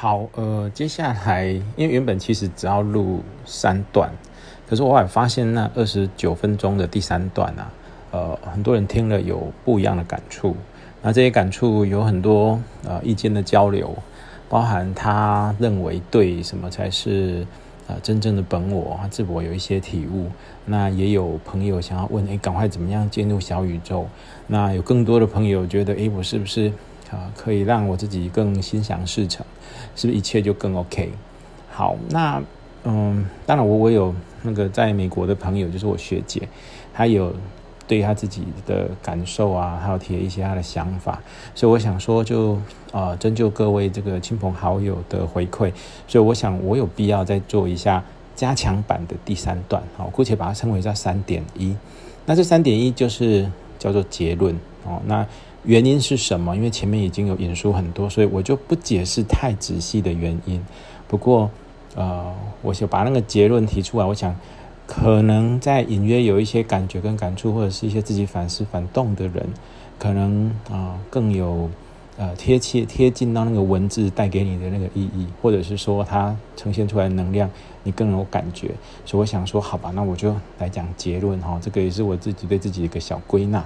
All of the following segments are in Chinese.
好，呃，接下来因为原本其实只要录三段，可是我还发现那二十九分钟的第三段啊，呃，很多人听了有不一样的感触。那这些感触有很多呃意见的交流，包含他认为对什么才是呃真正的本我，自我有一些体悟。那也有朋友想要问，哎，赶快怎么样进入小宇宙？那有更多的朋友觉得，哎，我是不是？啊，可以让我自己更心想事成，是不是一切就更 OK？好，那嗯，当然我我有那个在美国的朋友，就是我学姐，她有对她自己的感受啊，还有提一些她的想法，所以我想说，就啊，征就各位这个亲朋好友的回馈，所以我想我有必要再做一下加强版的第三段，好，姑且把它称为叫三点一。那这三点一就是叫做结论哦，那。原因是什么？因为前面已经有引述很多，所以我就不解释太仔细的原因。不过，呃，我想把那个结论提出来。我想，可能在隐约有一些感觉跟感触，或者是一些自己反思反动的人，可能啊更有呃贴切贴近到那个文字带给你的那个意义，或者是说它呈现出来的能量，你更有感觉。所以我想说，好吧，那我就来讲结论哈。这个也是我自己对自己一个小归纳。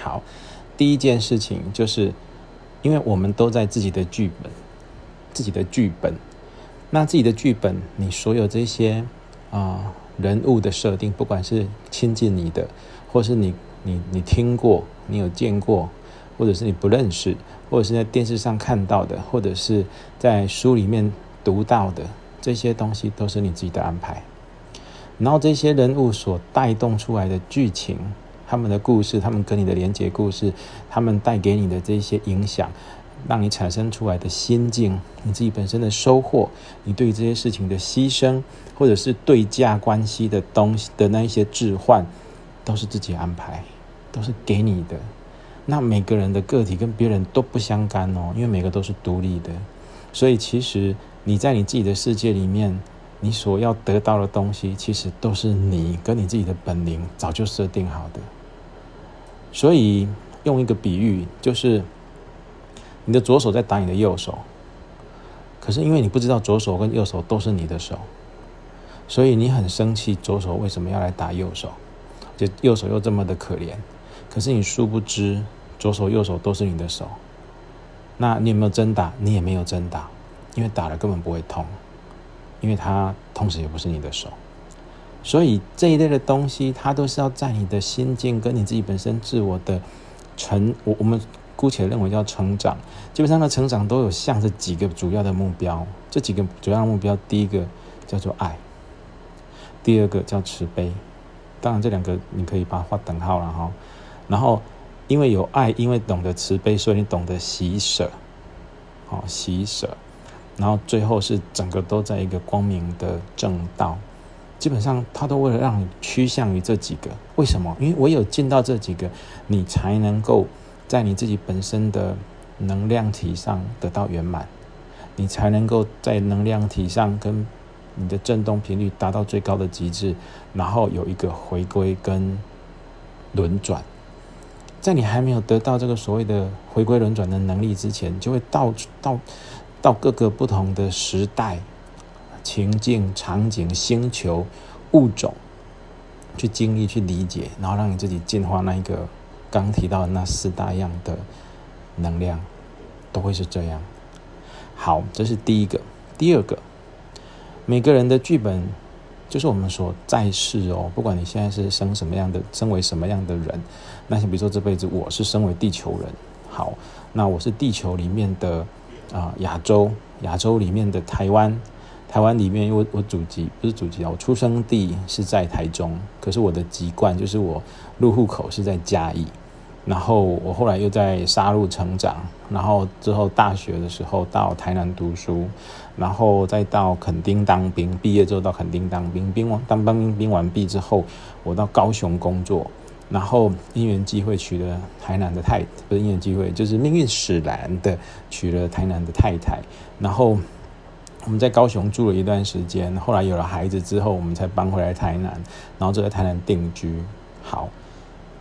好。第一件事情就是，因为我们都在自己的剧本，自己的剧本，那自己的剧本，你所有这些啊人物的设定，不管是亲近你的，或是你你你听过，你有见过，或者是你不认识，或者是在电视上看到的，或者是在书里面读到的，这些东西都是你自己的安排，然后这些人物所带动出来的剧情。他们的故事，他们跟你的连接故事，他们带给你的这些影响，让你产生出来的心境，你自己本身的收获，你对这些事情的牺牲，或者是对价关系的东西的那一些置换，都是自己安排，都是给你的。那每个人的个体跟别人都不相干哦，因为每个都是独立的，所以其实你在你自己的世界里面。你所要得到的东西，其实都是你跟你自己的本领早就设定好的。所以用一个比喻，就是你的左手在打你的右手，可是因为你不知道左手跟右手都是你的手，所以你很生气，左手为什么要来打右手？就右手又这么的可怜，可是你殊不知，左手右手都是你的手。那你有没有真打？你也没有真打，因为打了根本不会痛。因为它同时也不是你的手，所以这一类的东西，它都是要在你的心境跟你自己本身自我的成，我我们姑且认为叫成长。基本上的成长都有向着几个主要的目标，这几个主要的目标，第一个叫做爱，第二个叫慈悲。当然这两个你可以把它画等号了哈。然后因为有爱，因为懂得慈悲，所以你懂得喜舍，好喜舍。然后最后是整个都在一个光明的正道，基本上他都为了让你趋向于这几个。为什么？因为唯有见到这几个，你才能够在你自己本身的能量体上得到圆满，你才能够在能量体上跟你的振动频率达到最高的极致，然后有一个回归跟轮转。在你还没有得到这个所谓的回归轮转的能力之前，就会到到。到各个不同的时代、情境、场景、星球、物种，去经历、去理解，然后让你自己进化那一个刚提到的那四大样的能量，都会是这样。好，这是第一个。第二个，每个人的剧本就是我们所在世哦，不管你现在是生什么样的，身为什么样的人，那像比如说这辈子我是身为地球人，好，那我是地球里面的。啊，亚洲，亚洲里面的台湾，台湾里面，因为我祖籍不是祖籍啊，我出生地是在台中，可是我的籍贯就是我入户口是在嘉义，然后我后来又在沙鹿成长，然后之后大学的时候到台南读书，然后再到垦丁当兵，毕业之后到垦丁当兵，兵完当兵兵完毕之后，我到高雄工作。然后因缘机会娶了台南的太，不是因缘机会，就是命运使然的娶了台南的太太。然后我们在高雄住了一段时间，后来有了孩子之后，我们才搬回来台南，然后就在台南定居。好，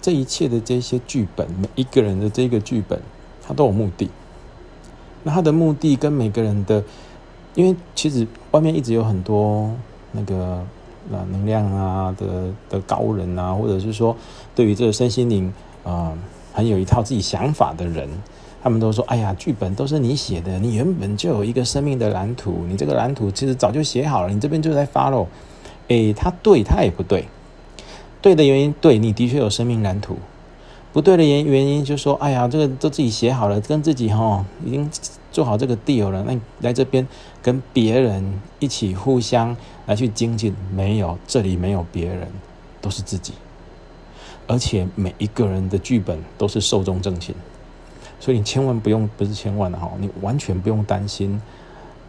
这一切的这些剧本，每一个人的这个剧本，它都有目的。那他的目的跟每个人的，因为其实外面一直有很多那个呃能量啊的的高人啊，或者是说对于这个身心灵啊很有一套自己想法的人，他们都说：哎呀，剧本都是你写的，你原本就有一个生命的蓝图，你这个蓝图其实早就写好了，你这边就在 follow。哎，他对他也不对，对的原因对你的确有生命蓝图。不对的原原因，就说，哎呀，这个都自己写好了，跟自己哈已经做好这个 deal 了。那来这边跟别人一起互相来去精进，没有，这里没有别人，都是自己。而且每一个人的剧本都是寿终正寝，所以你千万不用，不是千万的哈，你完全不用担心。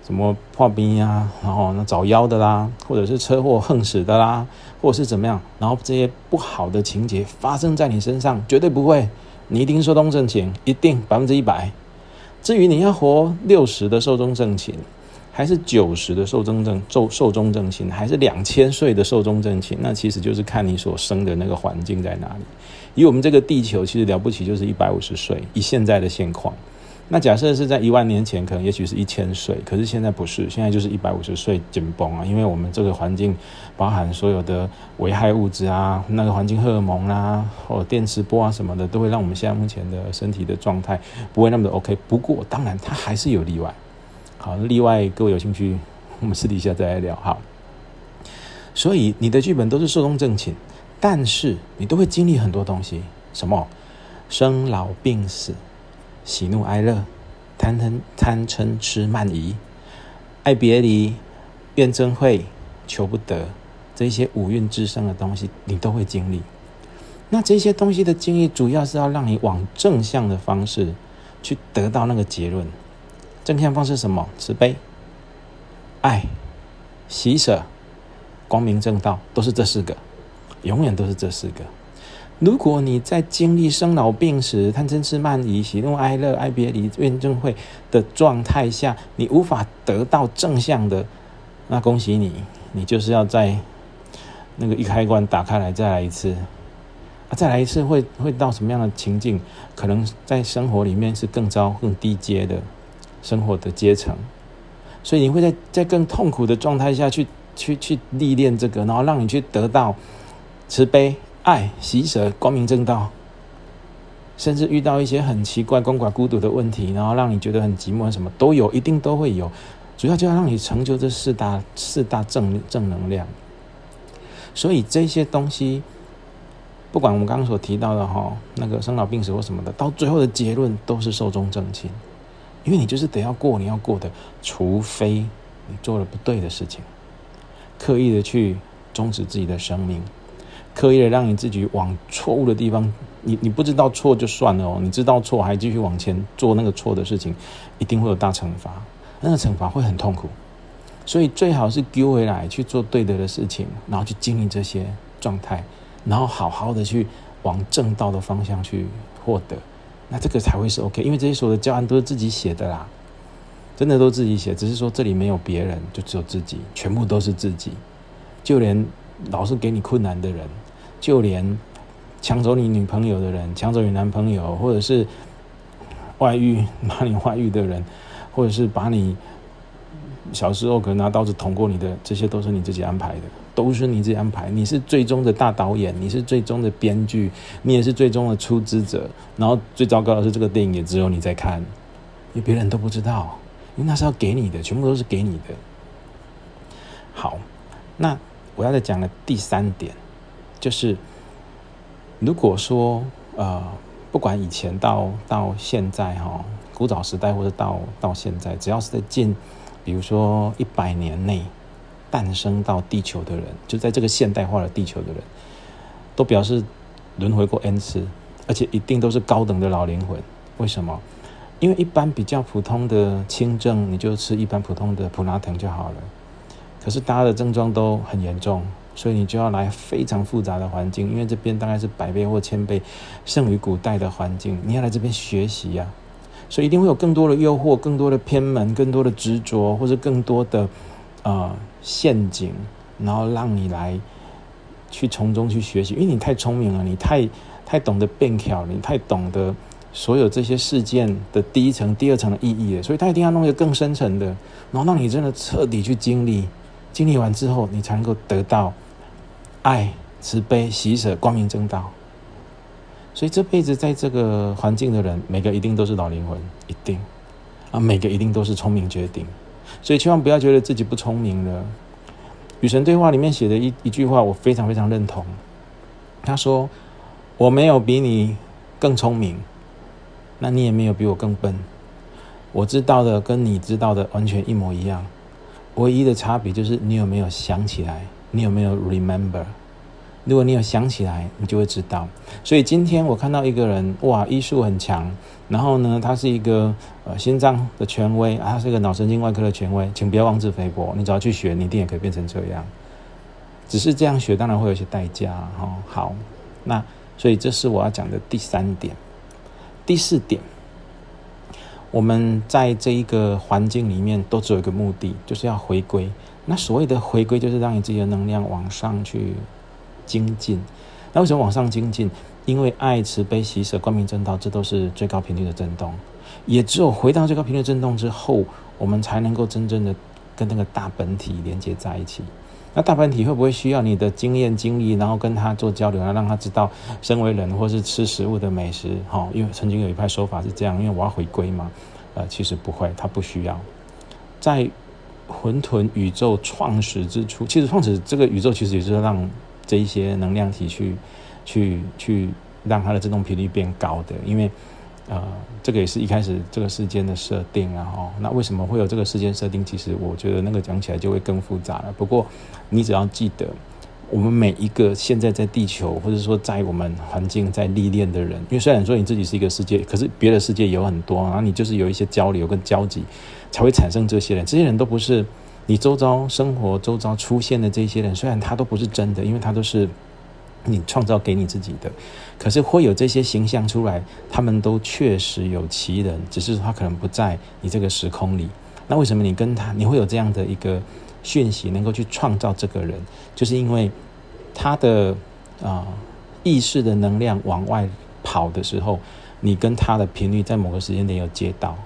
什么破冰呀，然后那找妖的啦，或者是车祸横死的啦，或者是怎么样，然后这些不好的情节发生在你身上，绝对不会，你一定寿终正寝，一定百分之一百。至于你要活六十的寿终正寝，还是九十的寿终正寿寿终正寝，还是两千岁的寿终正寝，那其实就是看你所生的那个环境在哪里。以我们这个地球，其实了不起就是一百五十岁，以现在的现况。那假设是在一万年前，可能也许是一千岁，可是现在不是，现在就是一百五十岁紧绷啊，因为我们这个环境包含所有的危害物质啊，那个环境荷尔蒙啊，或电磁波啊什么的，都会让我们现在目前的身体的状态不会那么的 OK。不过当然它还是有例外。好，例外各位有兴趣，我们私底下再来聊哈。所以你的剧本都是寿终正寝，但是你都会经历很多东西，什么生老病死。喜怒哀乐，贪嗔贪嗔痴慢疑，爱别离，怨憎会，求不得，这些五蕴之生的东西，你都会经历。那这些东西的经历，主要是要让你往正向的方式去得到那个结论。正向方式什么？慈悲、爱、喜舍、光明正道，都是这四个，永远都是这四个。如果你在经历生老病死、贪嗔痴慢疑、喜怒哀乐、爱别离、怨憎会的状态下，你无法得到正向的，那恭喜你，你就是要在那个一开关打开来再来一次，啊，再来一次会会到什么样的情境？可能在生活里面是更糟、更低阶的生活的阶层，所以你会在在更痛苦的状态下去去去历练这个，然后让你去得到慈悲。爱、喜舍、光明正道，甚至遇到一些很奇怪、孤寡、孤独的问题，然后让你觉得很寂寞，什么都有，一定都会有。主要就要让你成就这四大四大正正能量。所以这些东西，不管我们刚刚所提到的哈，那个生老病死或什么的，到最后的结论都是寿终正寝，因为你就是得要过你要过的，除非你做了不对的事情，刻意的去终止自己的生命。刻意的让你自己往错误的地方，你你不知道错就算了哦，你知道错还继续往前做那个错的事情，一定会有大惩罚，那个惩罚会很痛苦，所以最好是丢回来去做对的的事情，然后去经历这些状态，然后好好的去往正道的方向去获得，那这个才会是 OK，因为这些所有的教案都是自己写的啦，真的都自己写，只是说这里没有别人，就只有自己，全部都是自己，就连老是给你困难的人。就连抢走你女朋友的人、抢走你男朋友，或者是外遇把你外遇的人，或者是把你小时候可能拿刀子捅过你的，这些都是你自己安排的，都是你自己安排。你是最终的大导演，你是最终的编剧，你也是最终的出资者。然后最糟糕的是，这个电影也只有你在看，因为别人都不知道，因为那是要给你的，全部都是给你的。好，那我要再讲的第三点。就是，如果说呃，不管以前到到现在哈，古早时代或者到到现在，只要是在近，比如说一百年内诞生到地球的人，就在这个现代化的地球的人，都表示轮回过 n 次，而且一定都是高等的老灵魂。为什么？因为一般比较普通的轻症，你就吃一般普通的普拉腾就好了。可是大家的症状都很严重。所以你就要来非常复杂的环境，因为这边大概是百倍或千倍胜于古代的环境。你要来这边学习呀，所以一定会有更多的诱惑、更多的偏门、更多的执着，或者更多的啊陷阱，然后让你来去从中去学习。因为你太聪明了，你太太懂得变巧，你太懂得所有这些事件的第一层、第二层的意义了，所以他一定要弄一个更深层的，然后让你真的彻底去经历，经历完之后，你才能够得到爱、慈悲、喜舍、光明正道。所以这辈子在这个环境的人，每个一定都是老灵魂，一定啊，每个一定都是聪明绝顶。所以千万不要觉得自己不聪明了。与神对话里面写的一一句话，我非常非常认同。他说：“我没有比你更聪明。”那你也没有比我更笨，我知道的跟你知道的完全一模一样，唯一的差别就是你有没有想起来，你有没有 remember？如果你有想起来，你就会知道。所以今天我看到一个人，哇，医术很强，然后呢，他是一个呃心脏的权威啊，他是一个脑神经外科的权威，请不要妄自菲薄，你只要去学，你一定也可以变成这样。只是这样学，当然会有一些代价哈。好，那所以这是我要讲的第三点。第四点，我们在这一个环境里面都只有一个目的，就是要回归。那所谓的回归，就是让你自己的能量往上去精进。那为什么往上精进？因为爱、慈悲、喜舍、光明正道，这都是最高频率的震动。也只有回到最高频率震动之后，我们才能够真正的跟那个大本体连接在一起。那大本体会不会需要你的经验经历，然后跟他做交流，然后让他知道身为人或是吃食物的美食？哈，因为曾经有一派说法是这样，因为我要回归嘛。呃，其实不会，他不需要。在混沌宇宙创始之初，其实创始这个宇宙其实也是让这一些能量体去、去、去让它的振动频率变高的，因为。呃，这个也是一开始这个事件的设定啊，哈，那为什么会有这个事件设定？其实我觉得那个讲起来就会更复杂了。不过你只要记得，我们每一个现在在地球，或者说在我们环境在历练的人，因为虽然说你自己是一个世界，可是别的世界有很多，然后你就是有一些交流跟交集，才会产生这些人。这些人都不是你周遭生活周遭出现的这些人，虽然他都不是真的，因为他都是。你创造给你自己的，可是会有这些形象出来，他们都确实有其人，只是他可能不在你这个时空里。那为什么你跟他，你会有这样的一个讯息，能够去创造这个人？就是因为他的啊意识的能量往外跑的时候，你跟他的频率在某个时间点有接到，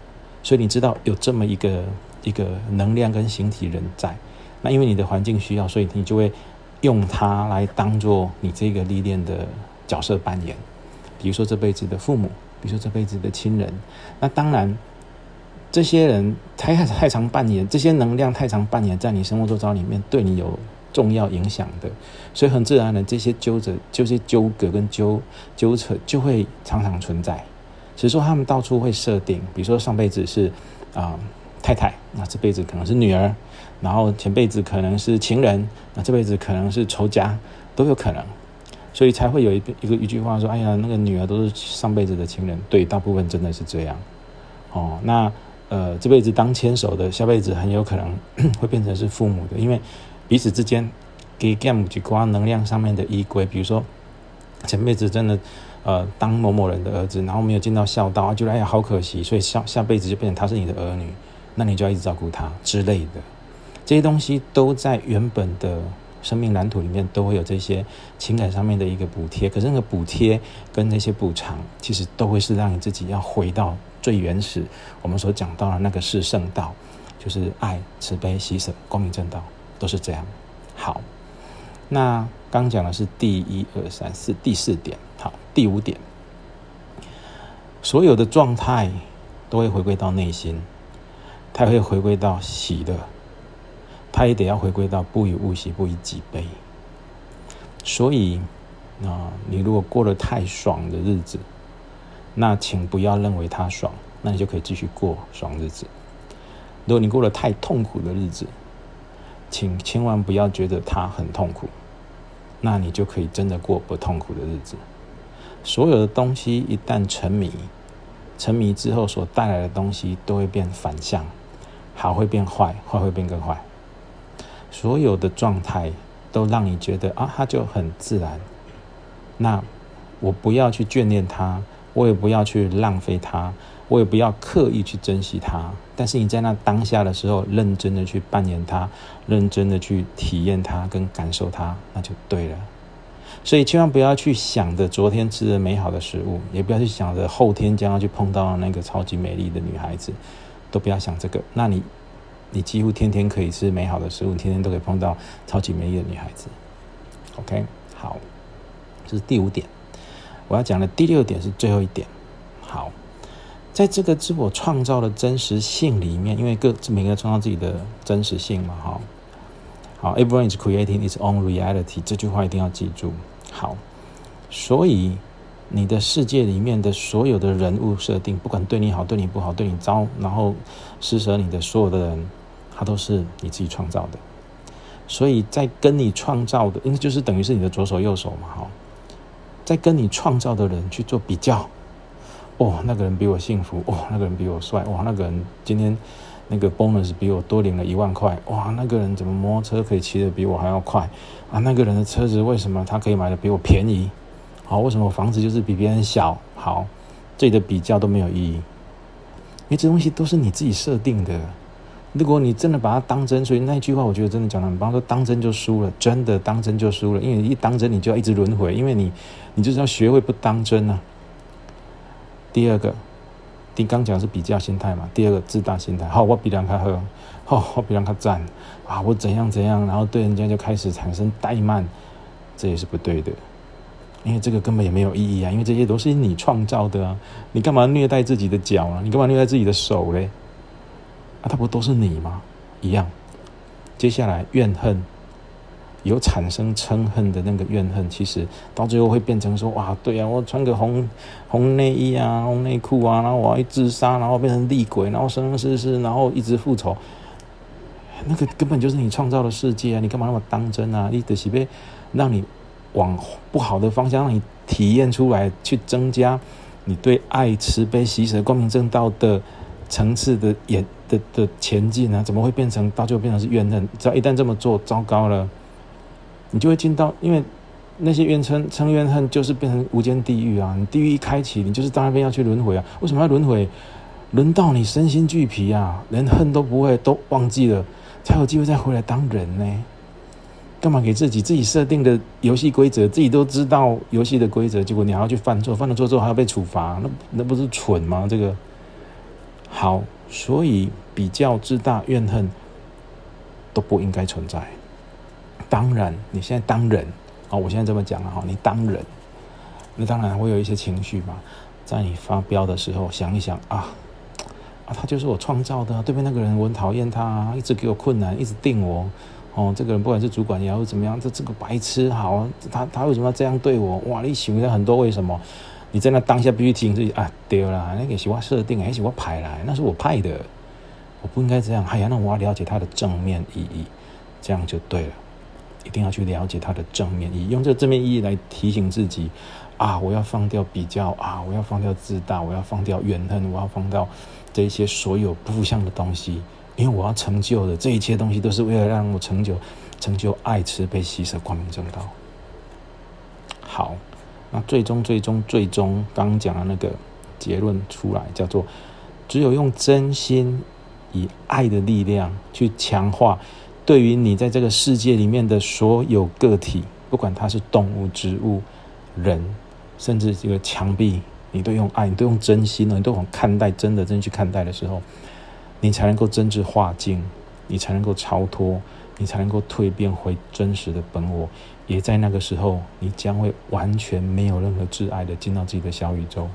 所以你知道有这么一个一个能量跟形体人在。那因为你的环境需要，所以你就会。用它来当做你这个历练的角色扮演，比如说这辈子的父母，比如说这辈子的亲人。那当然，这些人太太常扮演，这些能量太常扮演在你生活周遭里面，对你有重要影响的，所以很自然的，这些纠着、这些纠葛跟纠纠扯就会常常存在。只是说他们到处会设定，比如说上辈子是啊太太，那这辈子可能是女儿。然后前辈子可能是情人，那这辈子可能是仇家，都有可能，所以才会有一一个一句话说：“哎呀，那个女儿都是上辈子的情人。”对，大部分真的是这样。哦，那呃，这辈子当牵手的，下辈子很有可能会变成是父母的，因为彼此之间给 game 去刮能量上面的依归。比如说前辈子真的呃当某某人的儿子，然后没有尽到孝道，觉得哎呀好可惜，所以下下辈子就变成他是你的儿女，那你就要一直照顾他之类的。这些东西都在原本的生命蓝图里面都会有这些情感上面的一个补贴，可是那个补贴跟那些补偿，其实都会是让你自己要回到最原始，我们所讲到的那个是圣道，就是爱、慈悲、喜舍、光明正道，都是这样。好，那刚讲的是第一、二、三、四，第四点。好，第五点，所有的状态都会回归到内心，他会回归到喜乐。他也得要回归到不以物喜，不以己悲。所以，啊，你如果过得太爽的日子，那请不要认为他爽，那你就可以继续过爽日子。如果你过得太痛苦的日子，请千万不要觉得他很痛苦，那你就可以真的过不痛苦的日子。所有的东西一旦沉迷，沉迷之后所带来的东西都会变反向，好会变坏，坏会变更坏。所有的状态都让你觉得啊，它就很自然。那我不要去眷恋它，我也不要去浪费它，我也不要刻意去珍惜它。但是你在那当下的时候，认真的去扮演它，认真的去体验它跟感受它，那就对了。所以千万不要去想着昨天吃的美好的食物，也不要去想着后天将要去碰到那个超级美丽的女孩子，都不要想这个。那你，你几乎天天可以吃美好的食物，天天都可以碰到超级美丽的女孩子。OK，好，这是第五点。我要讲的第六点是最后一点。好，在这个自我创造的真实性里面，因为各每个人创造自己的真实性嘛，哈。好，everyone is creating its own reality，这句话一定要记住。好，所以你的世界里面的所有的人物设定，不管对你好、对你不好、对你糟，然后施舍你的所有的人，他都是你自己创造的。所以在跟你创造的，因为就是等于是你的左手右手嘛，哈，在跟你创造的人去做比较。哦，那个人比我幸福，哦，那个人比我帅，哇，那个人今天那个 bonus 比我多领了一万块，哇，那个人怎么摩托车可以骑得比我还要快啊？那个人的车子为什么他可以买的比我便宜？好，为什么房子就是比别人小？好，这里的比较都没有意义，因为这东西都是你自己设定的。如果你真的把它当真，所以那句话我觉得真的讲的很棒，说当真就输了，真的当真就输了，因为一当真你就要一直轮回，因为你你就是要学会不当真啊。第二个，你刚讲是比较心态嘛？第二个自大心态，好，我比人家好，好，我比人家赞啊，我怎样怎样，然后对人家就开始产生怠慢，这也是不对的，因为这个根本也没有意义啊，因为这些都是你创造的啊，你干嘛虐待自己的脚啊？你干嘛虐待自己的手嘞？啊，它不都是你吗？一样。接下来怨恨。有产生嗔恨的那个怨恨，其实到最后会变成说：哇，对啊，我穿个红红内衣啊，红内裤啊，然后我要自杀，然后变成厉鬼，然后生生世世，然后一直复仇。那个根本就是你创造的世界啊！你干嘛那么当真啊？你的喜被让你往不好的方向，让你体验出来，去增加你对爱、慈悲、喜舍、光明正道的层次的演的的前进啊？怎么会变成到最后变成是怨恨？只要一旦这么做，糟糕了。你就会进到，因为那些怨嗔、嗔怨恨，就是变成无间地狱啊！你地狱一开启，你就是到那边要去轮回啊！为什么要轮回？轮到你身心俱疲啊，连恨都不会，都忘记了，才有机会再回来当人呢？干嘛给自己自己设定的游戏规则，自己都知道游戏的规则，结果你还要去犯错，犯了错之后还要被处罚，那那不是蠢吗？这个好，所以比较自大、怨恨都不应该存在。当然，你现在当人啊，我现在这么讲了哈，你当人，那当然会有一些情绪嘛。在你发飙的时候，想一想啊啊，他就是我创造的，对面那个人我很讨厌他，一直给我困难，一直定我哦。这个人不管是主管也好怎么样，这这个白痴好，他他为什么要这样对我？哇，你想了很多为什么？你在那当下必须提醒自己啊，丢了，那个喜欢设定，还喜欢派来，那是我派的，我不应该这样。哎呀，那我要了解他的正面意义，这样就对了。一定要去了解它的正面意义，用这个正面意义来提醒自己啊！我要放掉比较啊！我要放掉自大！我要放掉怨恨！我要放掉这些所有不负向的东西，因为我要成就的这一切东西都是为了让我成就成就爱、慈悲、喜舍、光明正道。好，那最终、最终、最终，刚刚讲的那个结论出来，叫做只有用真心以爱的力量去强化。对于你在这个世界里面的所有个体，不管它是动物、植物、人，甚至这个墙壁，你都用爱，你都用真心你都很看待，真的真去看待的时候，你才能够真挚化境，你才能够超脱，你才能够蜕变回真实的本我。也在那个时候，你将会完全没有任何挚爱的进到自己的小宇宙。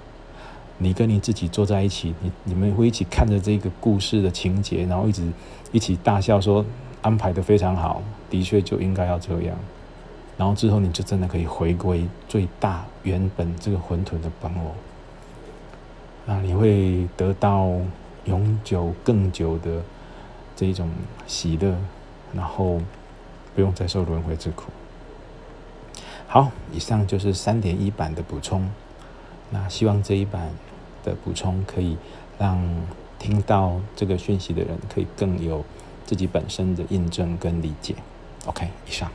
你跟你自己坐在一起，你你们会一起看着这个故事的情节，然后一直一起大笑说。安排的非常好，的确就应该要这样。然后之后你就真的可以回归最大原本这个混沌的本我，那你会得到永久更久的这一种喜乐，然后不用再受轮回之苦。好，以上就是三点一版的补充。那希望这一版的补充可以让听到这个讯息的人可以更有。自己本身的印证跟理解，OK，以上。